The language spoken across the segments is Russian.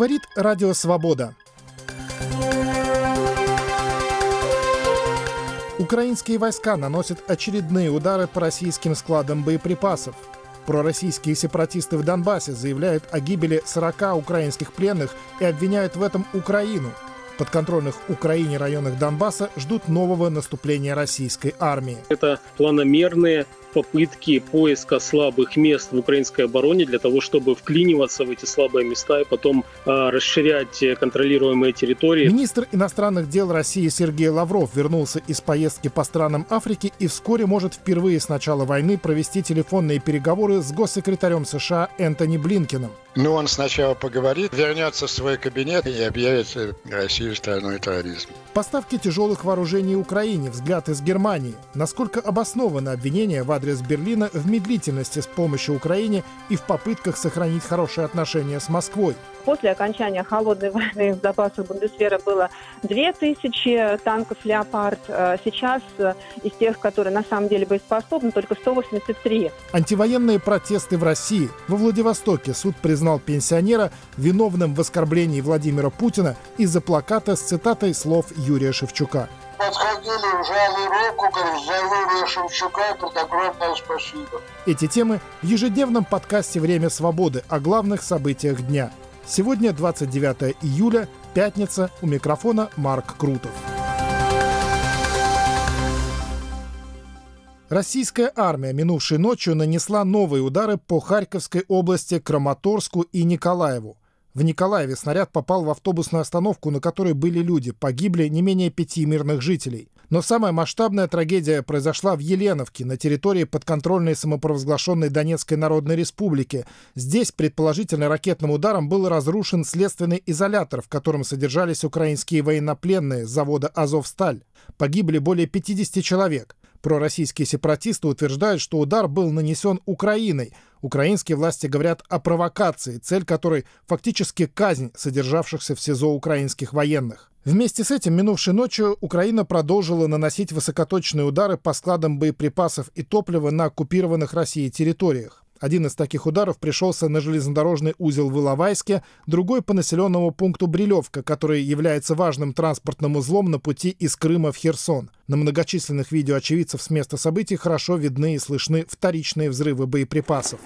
Говорит Радио Свобода. Украинские войска наносят очередные удары по российским складам боеприпасов. Пророссийские сепаратисты в Донбассе заявляют о гибели 40 украинских пленных и обвиняют в этом Украину. Подконтрольных Украине районах Донбасса ждут нового наступления российской армии. Это планомерные попытки поиска слабых мест в украинской обороне для того, чтобы вклиниваться в эти слабые места и потом э, расширять контролируемые территории. Министр иностранных дел России Сергей Лавров вернулся из поездки по странам Африки и вскоре может впервые с начала войны провести телефонные переговоры с госсекретарем США Энтони Блинкиным. Ну, он сначала поговорит, вернется в свой кабинет и объявит Россию страной терроризма. Поставки тяжелых вооружений Украине. Взгляд из Германии. Насколько обоснованы обвинения в адрес Берлина в медлительности с помощью Украине и в попытках сохранить хорошие отношения с Москвой? После окончания холодной войны в запасах Бундесвера было 2000 танков «Леопард». Э, сейчас э, из тех, которые на самом деле боеспособны, только 183. Антивоенные протесты в России. Во Владивостоке суд признал пенсионера виновным в оскорблении Владимира Путина из-за плаката с цитатой слов Юрия Шевчука подходили, жали руку, говорят, за Юрия Шевчука, это огромное спасибо. Эти темы в ежедневном подкасте «Время свободы» о главных событиях дня. Сегодня 29 июля, пятница, у микрофона Марк Крутов. Российская армия минувшей ночью нанесла новые удары по Харьковской области, Краматорску и Николаеву. В Николаеве снаряд попал в автобусную остановку, на которой были люди. Погибли не менее пяти мирных жителей. Но самая масштабная трагедия произошла в Еленовке, на территории подконтрольной самопровозглашенной Донецкой Народной Республики. Здесь, предположительно, ракетным ударом был разрушен следственный изолятор, в котором содержались украинские военнопленные с завода «Азовсталь». Погибли более 50 человек. Пророссийские сепаратисты утверждают, что удар был нанесен Украиной. Украинские власти говорят о провокации, цель которой фактически казнь содержавшихся в СИЗО украинских военных. Вместе с этим минувшей ночью Украина продолжила наносить высокоточные удары по складам боеприпасов и топлива на оккупированных Россией территориях. Один из таких ударов пришелся на железнодорожный узел в Иловайске, другой по населенному пункту Брилевка, который является важным транспортным узлом на пути из Крыма в Херсон. На многочисленных видео очевидцев с места событий хорошо видны и слышны вторичные взрывы боеприпасов.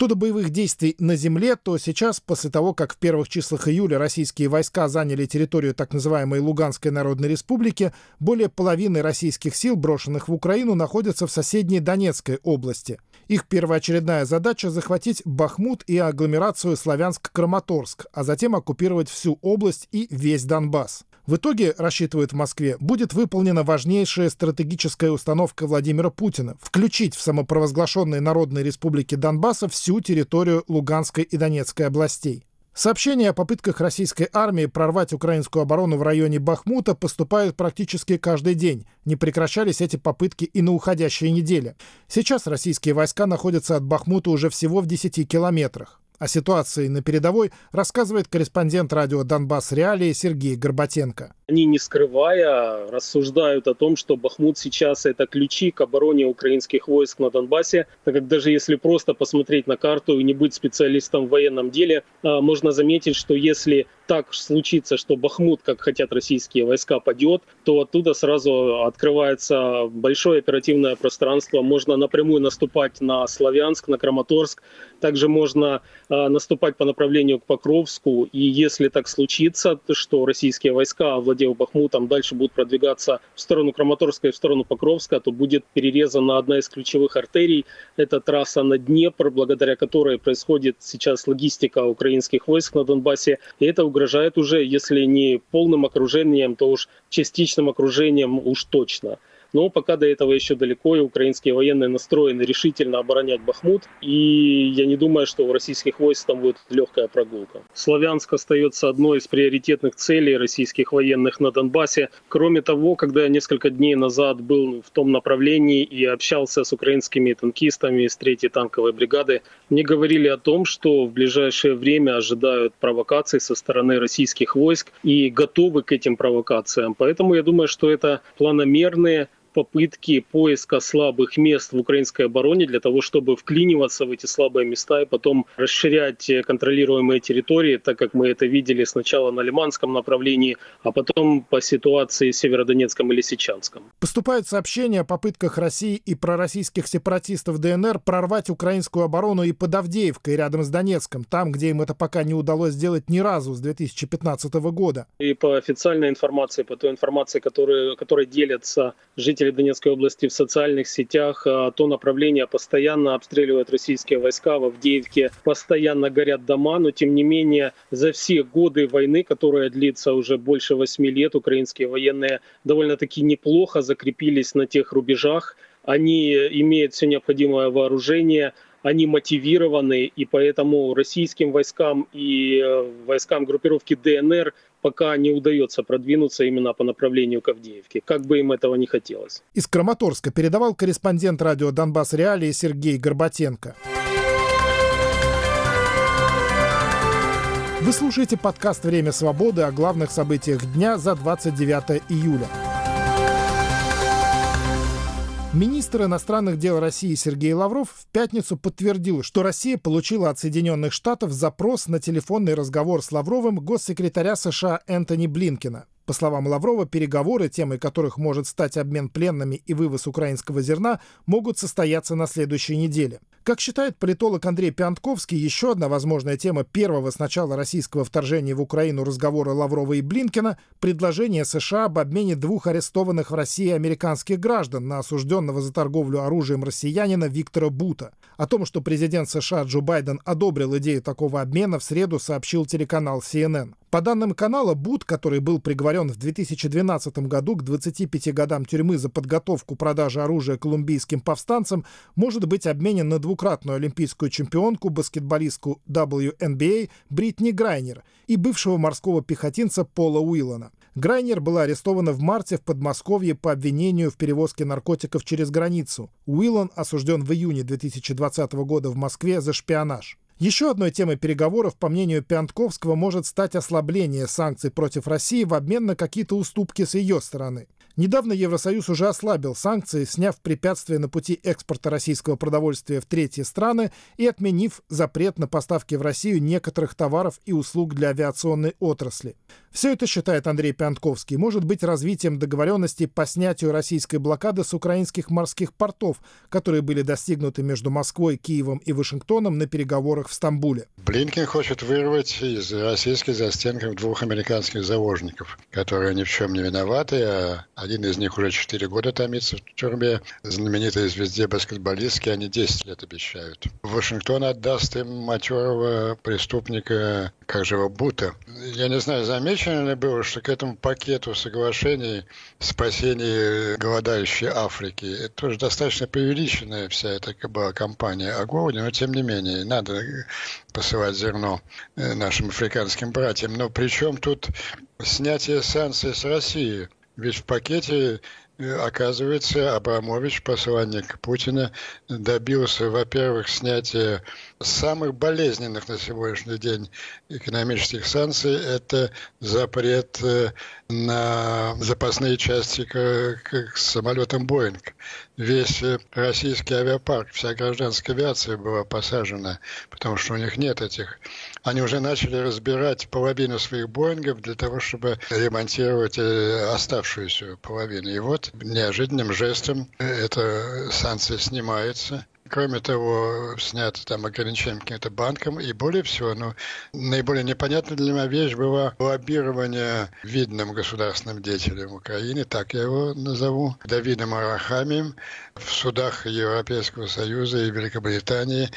Что до боевых действий на земле, то сейчас, после того, как в первых числах июля российские войска заняли территорию так называемой Луганской Народной Республики, более половины российских сил, брошенных в Украину, находятся в соседней Донецкой области. Их первоочередная задача – захватить Бахмут и агломерацию Славянск-Краматорск, а затем оккупировать всю область и весь Донбасс. В итоге, рассчитывают в Москве, будет выполнена важнейшая стратегическая установка Владимира Путина – включить в самопровозглашенные Народные Республики Донбасса всю территорию Луганской и Донецкой областей. Сообщения о попытках российской армии прорвать украинскую оборону в районе Бахмута поступают практически каждый день. Не прекращались эти попытки и на уходящей неделе. Сейчас российские войска находятся от Бахмута уже всего в 10 километрах. О ситуации на передовой рассказывает корреспондент радио «Донбасс Реалии» Сергей Горбатенко. Они, не скрывая, рассуждают о том, что Бахмут сейчас это ключи к обороне украинских войск на Донбассе, так как даже если просто посмотреть на карту и не быть специалистом в военном деле, а, можно заметить, что если так случится, что Бахмут, как хотят российские войска, падет, то оттуда сразу открывается большое оперативное пространство. Можно напрямую наступать на Славянск, на Краматорск. Также можно э, наступать по направлению к Покровску. И если так случится, то что российские войска, овладев Бахмутом, дальше будут продвигаться в сторону Краматорска и в сторону Покровска, то будет перерезана одна из ключевых артерий. Это трасса на Днепр, благодаря которой происходит сейчас логистика украинских войск на Донбассе. И это угрожает уже, если не полным окружением, то уж частичным окружением уж точно. Но пока до этого еще далеко, и украинские военные настроены решительно оборонять Бахмут. И я не думаю, что у российских войск там будет легкая прогулка. Славянск остается одной из приоритетных целей российских военных на Донбассе. Кроме того, когда я несколько дней назад был в том направлении и общался с украинскими танкистами из 3-й танковой бригады, мне говорили о том, что в ближайшее время ожидают провокаций со стороны российских войск и готовы к этим провокациям. Поэтому я думаю, что это планомерные попытки поиска слабых мест в украинской обороне для того, чтобы вклиниваться в эти слабые места и потом расширять контролируемые территории, так как мы это видели сначала на Лиманском направлении, а потом по ситуации в Северодонецком и Лисичанском. Поступают сообщения о попытках России и пророссийских сепаратистов ДНР прорвать украинскую оборону и под Авдеевкой рядом с Донецком, там, где им это пока не удалось сделать ни разу с 2015 года. И по официальной информации, по той информации, которой, которой делятся жители жители Донецкой области в социальных сетях. А, то направление постоянно обстреливают российские войска. В Авдеевке постоянно горят дома, но тем не менее за все годы войны, которая длится уже больше восьми лет, украинские военные довольно-таки неплохо закрепились на тех рубежах. Они имеют все необходимое вооружение, они мотивированы, и поэтому российским войскам и э, войскам группировки ДНР пока не удается продвинуться именно по направлению к Авдеевке, как бы им этого не хотелось. Из Краматорска передавал корреспондент радио «Донбасс Реалии» Сергей Горбатенко. Вы слушаете подкаст «Время свободы» о главных событиях дня за 29 июля. Министр иностранных дел России Сергей Лавров в пятницу подтвердил, что Россия получила от Соединенных Штатов запрос на телефонный разговор с Лавровым госсекретаря США Энтони Блинкина. По словам Лаврова, переговоры, темой которых может стать обмен пленными и вывоз украинского зерна, могут состояться на следующей неделе. Как считает политолог Андрей Пиантковский, еще одна возможная тема первого с начала российского вторжения в Украину разговора Лаврова и Блинкина – предложение США об обмене двух арестованных в России американских граждан на осужденного за торговлю оружием россиянина Виктора Бута. О том, что президент США Джо Байден одобрил идею такого обмена, в среду сообщил телеканал CNN. По данным канала, Бут, который был приговорен в 2012 году к 25 годам тюрьмы за подготовку продажи оружия колумбийским повстанцам, может быть обменен на двукратную олимпийскую чемпионку, баскетболистку WNBA Бритни Грайнер и бывшего морского пехотинца Пола Уиллана. Грайнер была арестована в марте в Подмосковье по обвинению в перевозке наркотиков через границу. Уиллан осужден в июне 2020 года в Москве за шпионаж. Еще одной темой переговоров, по мнению Пиантковского, может стать ослабление санкций против России в обмен на какие-то уступки с ее стороны. Недавно Евросоюз уже ослабил санкции, сняв препятствия на пути экспорта российского продовольствия в третьи страны и отменив запрет на поставки в Россию некоторых товаров и услуг для авиационной отрасли. Все это, считает Андрей Пянтковский, может быть развитием договоренностей по снятию российской блокады с украинских морских портов, которые были достигнуты между Москвой, Киевом и Вашингтоном на переговорах в Стамбуле. Блинкен хочет вырвать из российских застенков двух американских заложников, которые ни в чем не виноваты, а один из них уже 4 года томится в тюрьме. Знаменитые звезде баскетболистки, они 10 лет обещают. Вашингтон отдаст им матерого преступника, как же его, Бута. Я не знаю, замечено ли было, что к этому пакету соглашений спасения голодающей Африки, это тоже достаточно преувеличенная вся эта была компания Агоуни, но тем не менее, надо посылать зерно э, нашим африканским братьям. Но причем тут снятие санкций с России – ведь в пакете Оказывается, Абрамович, посланник Путина, добился, во-первых, снятия самых болезненных на сегодняшний день экономических санкций. Это запрет э, на запасные части к, к самолетам «Боинг». Весь э, российский авиапарк, вся гражданская авиация была посажена, потому что у них нет этих они уже начали разбирать половину своих Боингов для того, чтобы ремонтировать э, оставшуюся половину. И вот неожиданным жестом эта санкция снимается. Кроме того, снято там ограничение каким-то банкам. И более всего, ну, наиболее непонятная для меня вещь была лоббирование видным государственным деятелем Украины, так я его назову, Давидом Арахамием в судах Европейского Союза и Великобритании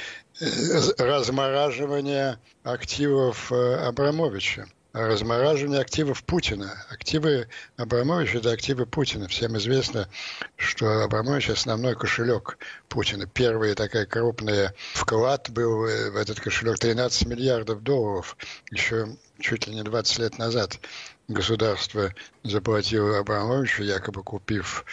размораживание активов э, Абрамовича. Размораживание активов Путина. Активы Абрамовича – это активы Путина. Всем известно, что Абрамович – основной кошелек Путина. Первый такой крупный вклад был в этот кошелек 13 миллиардов долларов еще чуть ли не 20 лет назад. Государство заплатило Абрамовичу, якобы купив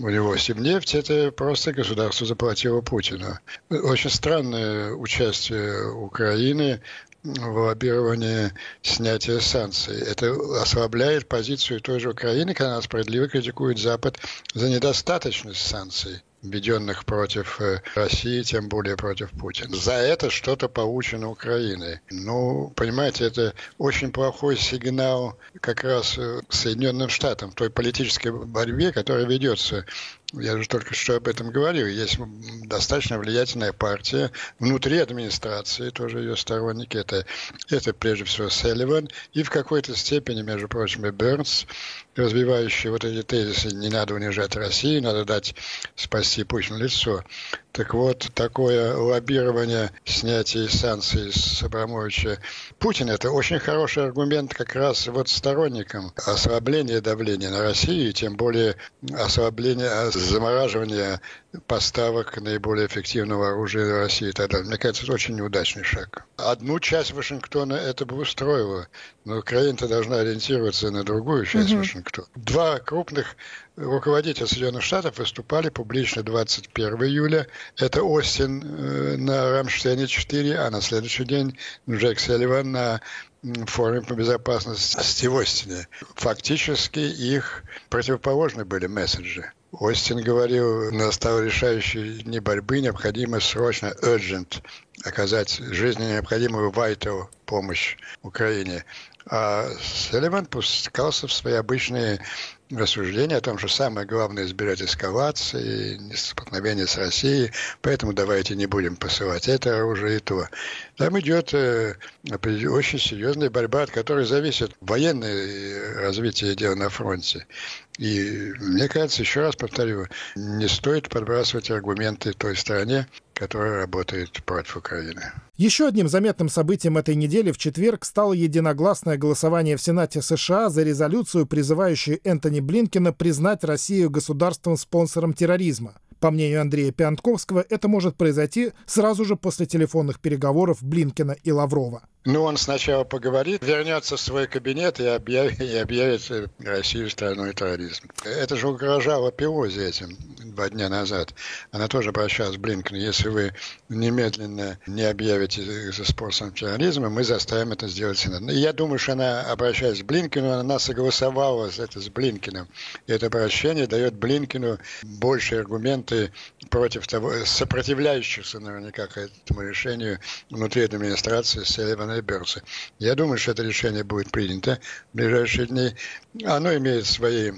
у него Сибнефть, это просто государство заплатило Путину. Очень странное участие Украины в лоббировании снятия санкций. Это ослабляет позицию той же Украины, когда она справедливо критикует Запад за недостаточность санкций введенных против э, России, тем более против Путина. За это что-то получено Украиной. Ну, понимаете, это очень плохой сигнал как раз э, Соединенным Штатам в той политической борьбе, которая ведется я же только что об этом говорил, есть достаточно влиятельная партия внутри администрации, тоже ее сторонники, это, это прежде всего Селливан, и в какой-то степени, между прочим, и Бернс, развивающие вот эти тезисы «не надо унижать Россию, надо дать спасти Путину лицо». Так вот, такое лоббирование снятия санкций с Абрамовича Путина – это очень хороший аргумент как раз вот сторонникам ослабления давления на Россию, и тем более ослабления, замораживания поставок наиболее эффективного оружия России и так далее. Мне кажется, это очень неудачный шаг. Одну часть Вашингтона это бы устроило, но Украина должна ориентироваться на другую часть mm-hmm. Вашингтона. Два крупных руководителя Соединенных Штатов выступали публично 21 июля. Это Остин э, на Рамштейне-4, а на следующий день Джек Селливан на форуме по безопасности в Остине. Фактически их противоположны были месседжи. Остин говорил, настал решающий дни борьбы, необходимо срочно, urgent, оказать жизненно необходимую vital помощь Украине. А Селливан пускался в свои обычные рассуждения о том, что самое главное избирать эскалации, столкновения с Россией, поэтому давайте не будем посылать это оружие и то. Там идет э, очень серьезная борьба, от которой зависит военное развитие дел на фронте. И мне кажется, еще раз повторю, не стоит подбрасывать аргументы той стороне, которая работает против Украины. Еще одним заметным событием этой недели в четверг стало единогласное голосование в Сенате США за резолюцию, призывающую Энтони Блинкина признать Россию государством-спонсором терроризма. По мнению Андрея Пиантковского, это может произойти сразу же после телефонных переговоров Блинкина и Лаврова. Ну, он сначала поговорит, вернется в свой кабинет и объявит, и объявит Россию страной терроризма. Это же угрожало Пелози этим два дня назад. Она тоже обращалась к Блинкену. Если вы немедленно не объявите за способом терроризма, мы заставим это сделать Сенат. И я думаю, что она, обращаясь к Блинкину, она согласовала это с Блинкиным. И это обращение дает Блинкину больше аргументы против того, сопротивляющихся наверняка этому решению внутри администрации Селивана и Берса. Я думаю, что это решение будет принято в ближайшие дни. Оно имеет свои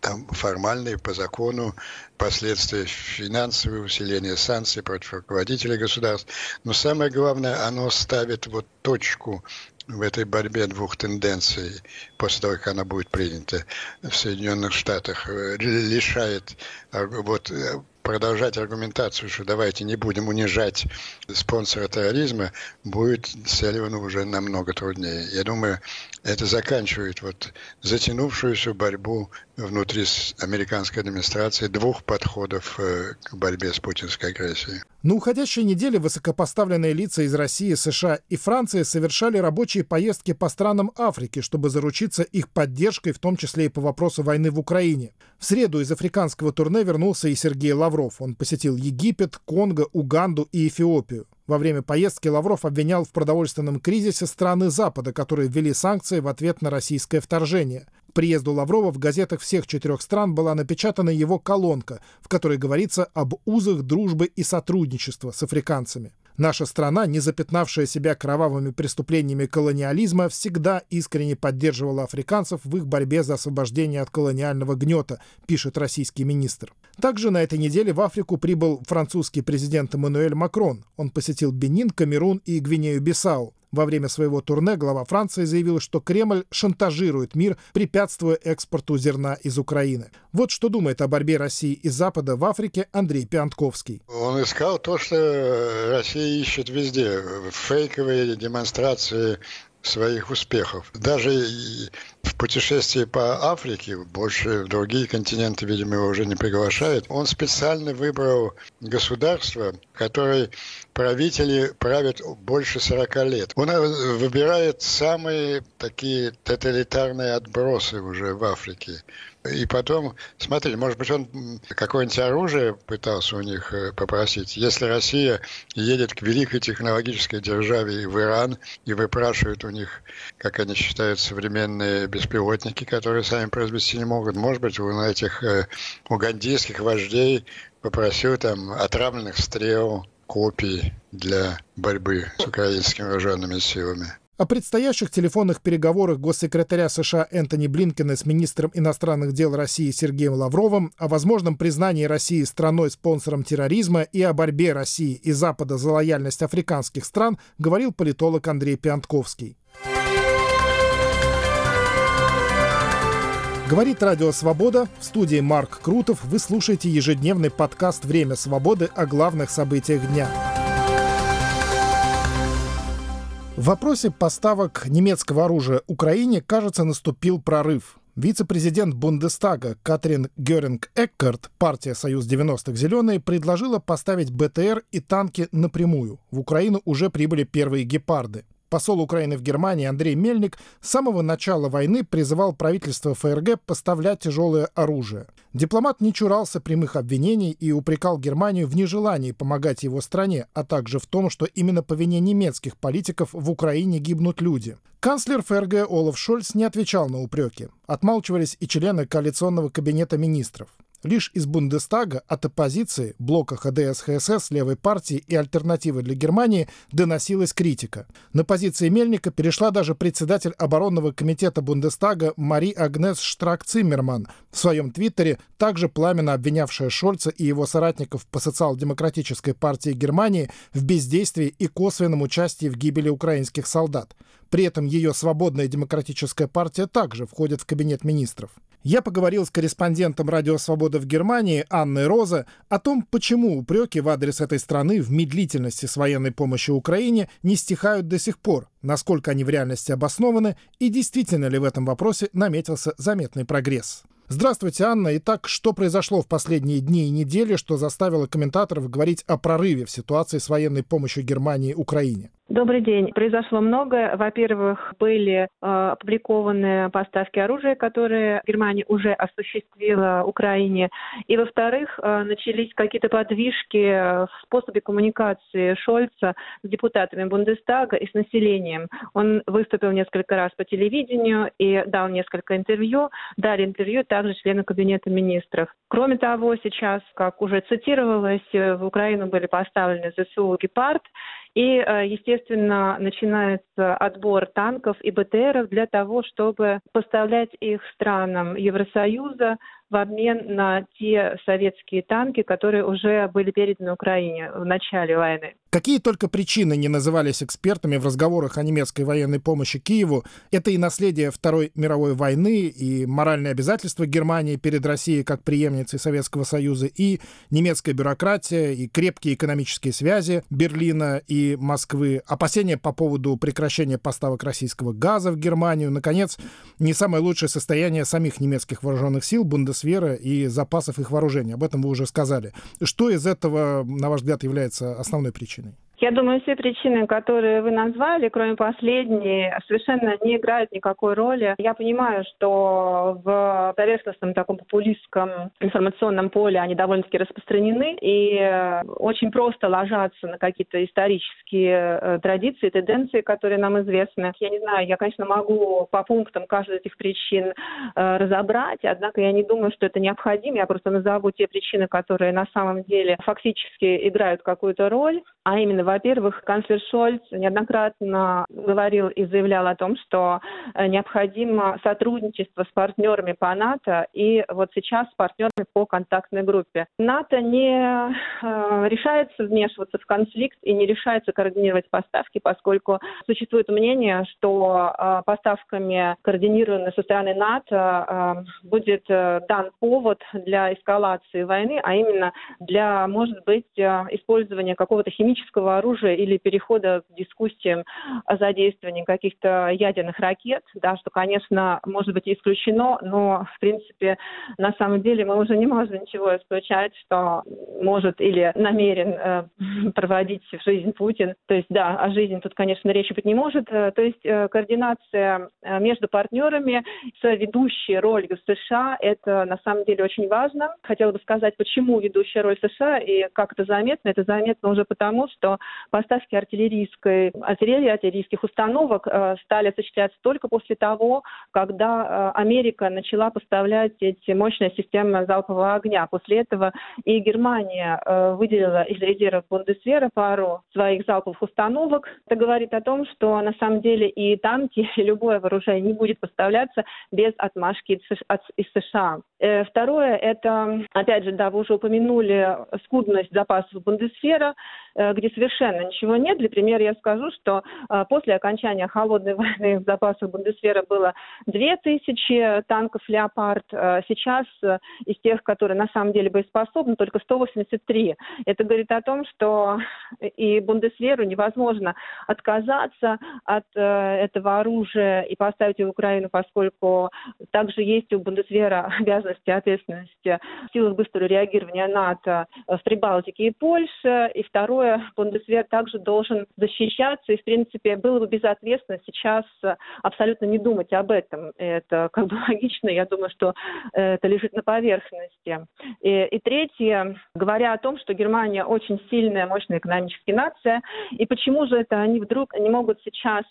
там, формальные по закону последствия финансовые усиления санкций против руководителей государств. Но самое главное, оно ставит вот точку в этой борьбе двух тенденций, после того, как она будет принята в Соединенных Штатах, э, лишает вот э, продолжать аргументацию, что давайте не будем унижать спонсора терроризма, будет Селивану уже намного труднее. Я думаю, это заканчивает вот затянувшуюся борьбу внутри американской администрации двух подходов э, к борьбе с путинской агрессией. На уходящей неделе высокопоставленные лица из России, США и Франции совершали рабочие поездки по странам Африки, чтобы заручиться их поддержкой, в том числе и по вопросу войны в Украине. В среду из африканского турне вернулся и Сергей Лавров. Он посетил Египет, Конго, Уганду и Эфиопию. Во время поездки Лавров обвинял в продовольственном кризисе страны Запада, которые ввели санкции в ответ на российское вторжение. Приезду Лаврова в газетах всех четырех стран была напечатана его колонка, в которой говорится об узах дружбы и сотрудничества с африканцами. Наша страна, не запятнавшая себя кровавыми преступлениями колониализма, всегда искренне поддерживала африканцев в их борьбе за освобождение от колониального гнета, пишет российский министр. Также на этой неделе в Африку прибыл французский президент Эммануэль Макрон. Он посетил Бенин, Камерун и Гвинею-Бисау. Во время своего турне глава Франции заявил, что Кремль шантажирует мир, препятствуя экспорту зерна из Украины. Вот что думает о борьбе России и Запада в Африке Андрей Пиантковский. Он искал то, что Россия ищет везде. Фейковые демонстрации своих успехов. Даже путешествии по Африке, больше другие континенты, видимо, его уже не приглашают, он специально выбрал государство, которое правители правят больше 40 лет. Он э, выбирает самые такие тоталитарные отбросы уже в Африке. И потом, смотрите, может быть, он какое-нибудь оружие пытался у них э, попросить. Если Россия едет к великой технологической державе в Иран и выпрашивает у них, как они считают, современные беспилотники, которые сами произвести не могут, может быть, у этих э, угандийских вождей попросил там отравленных стрел, копий для борьбы с украинскими вооруженными силами. О предстоящих телефонных переговорах госсекретаря США Энтони Блинкена с министром иностранных дел России Сергеем Лавровым, о возможном признании России страной-спонсором терроризма и о борьбе России и Запада за лояльность африканских стран говорил политолог Андрей Пиантковский. Говорит Радио Свобода. В студии Марк Крутов. Вы слушаете ежедневный подкаст «Время свободы» о главных событиях дня. В вопросе поставок немецкого оружия Украине, кажется, наступил прорыв. Вице-президент Бундестага Катрин Геринг-Эккарт, партия «Союз 90-х Зеленые», предложила поставить БТР и танки напрямую. В Украину уже прибыли первые «Гепарды». Посол Украины в Германии Андрей Мельник с самого начала войны призывал правительство ФРГ поставлять тяжелое оружие. Дипломат не чурался прямых обвинений и упрекал Германию в нежелании помогать его стране, а также в том, что именно по вине немецких политиков в Украине гибнут люди. Канцлер ФРГ Олаф Шольц не отвечал на упреки. Отмалчивались и члены коалиционного кабинета министров. Лишь из Бундестага от оппозиции, блока ХДС-ХСС, левой партии и альтернативы для Германии доносилась критика. На позиции Мельника перешла даже председатель оборонного комитета Бундестага Мари Агнес Штрак-Циммерман, в своем твиттере также пламенно обвинявшая Шольца и его соратников по социал-демократической партии Германии в бездействии и косвенном участии в гибели украинских солдат. При этом ее свободная демократическая партия также входит в кабинет министров. Я поговорил с корреспондентом «Радио Свобода» в Германии Анной Роза о том, почему упреки в адрес этой страны в медлительности с военной помощью Украине не стихают до сих пор, насколько они в реальности обоснованы и действительно ли в этом вопросе наметился заметный прогресс. Здравствуйте, Анна. Итак, что произошло в последние дни и недели, что заставило комментаторов говорить о прорыве в ситуации с военной помощью Германии Украине? Добрый день. Произошло многое. Во-первых, были э, опубликованы поставки оружия, которые Германия уже осуществила Украине. И, во-вторых, э, начались какие-то подвижки в способе коммуникации Шольца с депутатами Бундестага и с населением. Он выступил несколько раз по телевидению и дал несколько интервью. Дали интервью также члены Кабинета министров. Кроме того, сейчас, как уже цитировалось, в Украину были поставлены ЗСУ «Гепард», и, э, естественно, начинается отбор танков и БТРов для того, чтобы поставлять их странам Евросоюза в обмен на те советские танки, которые уже были переданы Украине в начале войны. Какие только причины не назывались экспертами в разговорах о немецкой военной помощи Киеву, это и наследие Второй мировой войны, и моральные обязательства Германии перед Россией как преемницей Советского Союза, и немецкая бюрократия, и крепкие экономические связи Берлина и Москвы, опасения по поводу прекращения поставок российского газа в Германию, наконец, не самое лучшее состояние самих немецких вооруженных сил, Бундесвера и запасов их вооружения. Об этом вы уже сказали. Что из этого, на ваш взгляд, является основной причиной? Я думаю, все причины, которые вы назвали, кроме последней, совершенно не играют никакой роли. Я понимаю, что в поверхностном таком популистском информационном поле они довольно-таки распространены и очень просто ложатся на какие-то исторические э, традиции, тенденции, которые нам известны. Я не знаю, я, конечно, могу по пунктам каждой из этих причин э, разобрать, однако я не думаю, что это необходимо. Я просто назову те причины, которые на самом деле фактически играют какую-то роль, а именно во-первых, канцлер Шольц неоднократно говорил и заявлял о том, что э, необходимо сотрудничество с партнерами по НАТО и вот сейчас с партнерами по контактной группе. НАТО не э, решается вмешиваться в конфликт и не решается координировать поставки, поскольку существует мнение, что э, поставками, координированными со стороны НАТО, будет дан повод для эскалации войны, а именно для, может быть, использования какого-то химического оружия или перехода к дискуссиям о задействовании каких-то ядерных ракет, да, что, конечно, может быть исключено, но, в принципе, на самом деле мы уже не можем ничего исключать, что может или намерен э, проводить в жизнь Путин. То есть, да, о жизни тут, конечно, речи быть не может. Э, то есть э, координация э, между партнерами с ведущей ролью США, это на самом деле очень важно. Хотела бы сказать, почему ведущая роль США и как это заметно. Это заметно уже потому, что поставки артиллерийской, артиллерии, артиллерийских установок стали осуществляться только после того, когда Америка начала поставлять эти мощные системы залпового огня. После этого и Германия выделила из резервов Бундесвера пару своих залповых установок. Это говорит о том, что на самом деле и танки, и любое вооружение не будет поставляться без отмашки из США. Э, второе, это, опять же, да, вы уже упомянули скудность запасов Бундесфера, э, где совершенно ничего нет. Для примера я скажу, что э, после окончания холодной войны в запасах Бундесфера было 2000 танков «Леопард». Сейчас из тех, которые на самом деле боеспособны, только 183. Это говорит о том, что и Бундесверу невозможно отказаться от этого оружия и поставить его в Украину, поскольку также есть у Бундесвера обязанности, ответственности силы быстрого реагирования НАТО в Прибалтике и Польше. И второе, Бундесвер также должен защищаться. И, в принципе, было бы безответственно сейчас абсолютно не думать об этом. Это как бы логично. Я думаю, что это лежит на поверхности. И, и третье, говоря о том, что Германия очень сильная, мощная экономическая нация, и почему же это они вдруг не могут сейчас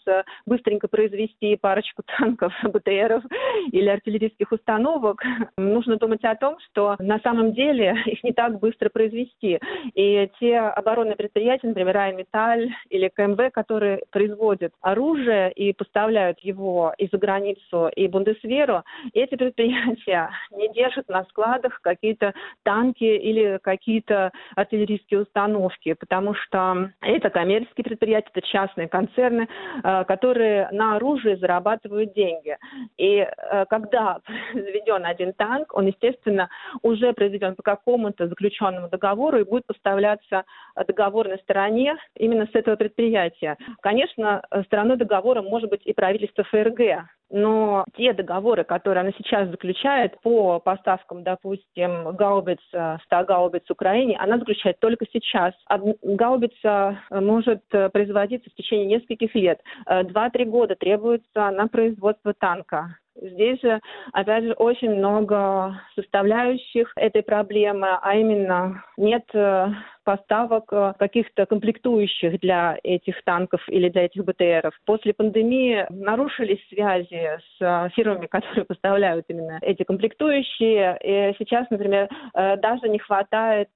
быстренько произвести парочку танков, БТРов или артиллерийских установок, нужно думать о том, что на самом деле их не так быстро произвести. И те оборонные предприятия, например, Райметаль или КМВ, которые производят оружие и поставляют его и за границу, и Бундесверу, эти предприятия не держат на складах какие-то танки или какие-то артиллерийские установки, потому что это коммерческие предприятия, это частные концерны, э, которые на оружие зарабатывают деньги. И э, когда заведен один танк, он, естественно, уже произведен по какому-то заключенному договору и будет поставляться договорной стороне именно с этого предприятия. Конечно, стороной договора может быть и правительство ФРГ, но те договоры, которые она сейчас заключает по поставкам, допустим, гаубиц, 100 гаубиц Украине, она заключает только сейчас. А гаубица может производиться в течение нескольких лет. Два-три года требуется на производство танка. Здесь же, опять же, очень много составляющих этой проблемы, а именно нет э, поставок э, каких-то комплектующих для этих танков или для этих БТРов. После пандемии нарушились связи с э, фирмами, которые поставляют именно эти комплектующие. И сейчас, например, э, даже не хватает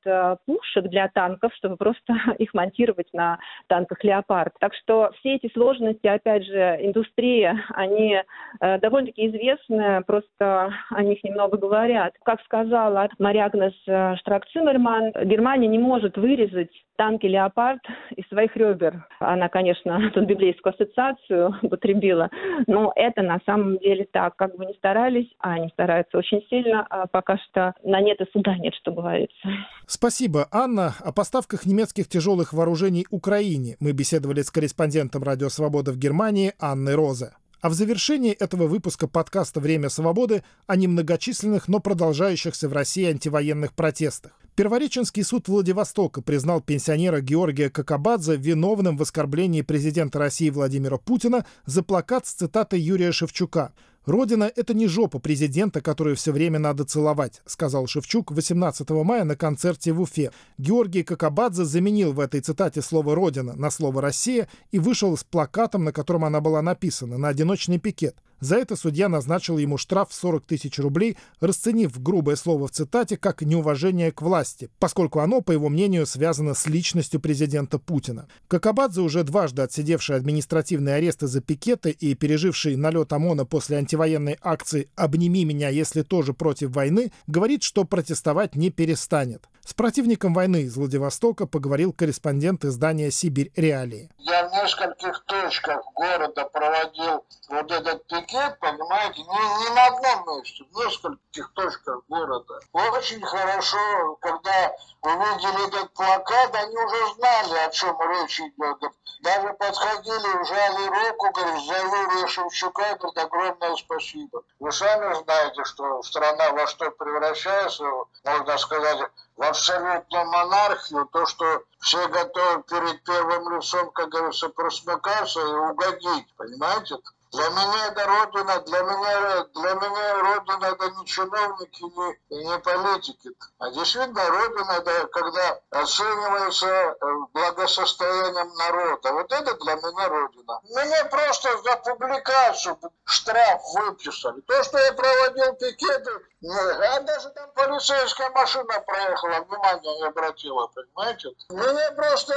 пушек для танков, чтобы просто их монтировать на танках «Леопард». Так что все эти сложности, опять же, индустрия, они довольно-таки известны, просто о них немного говорят. Как сказала Мариагнес Штрак-Циммерман, Германия не может вырезать танки «Леопард» из своих ребер. Она, конечно, тут библейскую ассоциацию употребила, но это на самом деле так. Как бы ни старались, а они стараются очень сильно, а пока что на нет и суда нет, что говорится. Спасибо, Анна. О поставках немецких тяжелых вооружений Украине мы беседовали с корреспондентом «Радио Свобода» в Германии Анной Розе. А в завершении этого выпуска подкаста «Время свободы» о немногочисленных, но продолжающихся в России антивоенных протестах. Первореченский суд Владивостока признал пенсионера Георгия Кокабадзе виновным в оскорблении президента России Владимира Путина за плакат с цитатой Юрия Шевчука – «Родина — это не жопа президента, которую все время надо целовать», сказал Шевчук 18 мая на концерте в Уфе. Георгий Кокабадзе заменил в этой цитате слово «Родина» на слово «Россия» и вышел с плакатом, на котором она была написана, на одиночный пикет. За это судья назначил ему штраф в 40 тысяч рублей, расценив грубое слово в цитате как неуважение к власти, поскольку оно, по его мнению, связано с личностью президента Путина. Кокабадзе, уже дважды отсидевший административные аресты за пикеты и переживший налет ОМОНа после антивоенной акции «Обними меня, если тоже против войны», говорит, что протестовать не перестанет. С противником войны из Владивостока поговорил корреспондент издания «Сибирь Реалии». Я в нескольких точках города проводил вот этот пикет, понимаете, не, не на одном месте, в нескольких точках города. Очень хорошо, когда увидели этот плакат, они уже знали, о чем речь идет. Даже подходили, жали руку, говорят, за Юрия Шевчука, говорят, огромное спасибо. Вы сами знаете, что страна во что превращается, можно сказать, в абсолютную монархию, то, что все готовы перед первым лицом, как говорится, просмыкаться и угодить, понимаете? Для меня это родина, для меня, для меня родина это не чиновники и не политики. А действительно родина это когда оценивается э, благосостоянием народа. Вот это для меня родина. Мне просто за публикацию штраф выписали. То, что я проводил пикеты, а даже там полицейская машина проехала, внимание не обратила, понимаете? Меня просто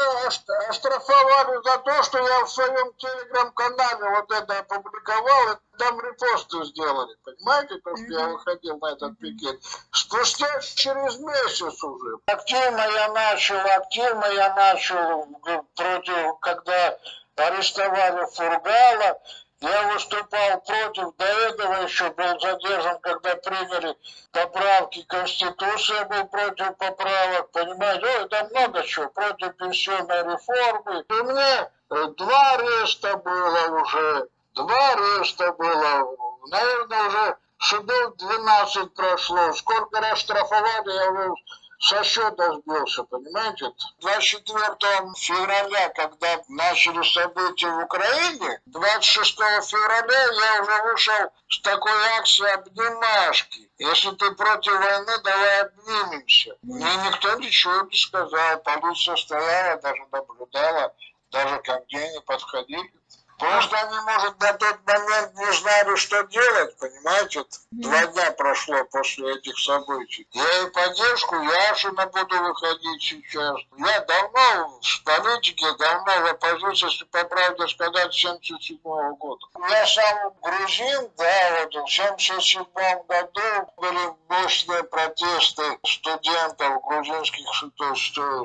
оштрафовали за то, что я в своем телеграм-канале вот это опубликовал, и там репосты сделали, понимаете, то, что я выходил на этот пикет. Спустя через месяц уже. Активно я начал, активно я начал против, когда арестовали Фургала, я выступал против, до этого еще был задержан, когда приняли поправки Конституции, я был против поправок, понимаете, Ой, да много чего, против пенсионной реформы. И мне э, два ареста было уже, два ареста было, наверное, уже судов 12 прошло. Сколько раз штрафовали, я уже со счета сбился, понимаете? 24 февраля, когда начали события в Украине, 26 февраля я уже вышел с такой акцией обнимашки. Если ты против войны, давай обнимемся. Мне никто ничего не сказал. Полиция стояла, даже наблюдала, даже ко мне не подходили. Просто они, может, на тот момент не знали, что делать, понимаете? Два дня прошло после этих событий. Я и поддержку Яшина буду выходить сейчас. Я давно в политике, давно в оппозиции, если по правде сказать, 77 -го года. Я сам грузин, да, вот в 77 году были мощные протесты студентов грузинских,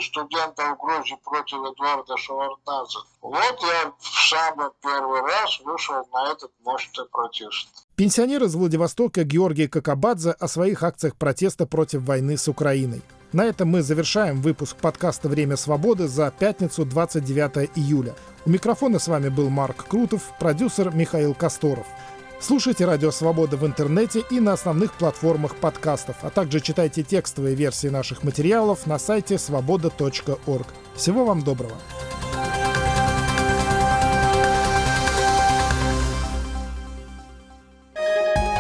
студентов Грузии против Эдуарда Шеварднадзе. Вот я в самом первый раз вышел на этот мощный протест. Пенсионер из Владивостока Георгий Кокабадзе о своих акциях протеста против войны с Украиной. На этом мы завершаем выпуск подкаста «Время свободы» за пятницу 29 июля. У микрофона с вами был Марк Крутов, продюсер Михаил Косторов. Слушайте «Радио Свобода» в интернете и на основных платформах подкастов, а также читайте текстовые версии наших материалов на сайте свобода.орг. Всего вам доброго!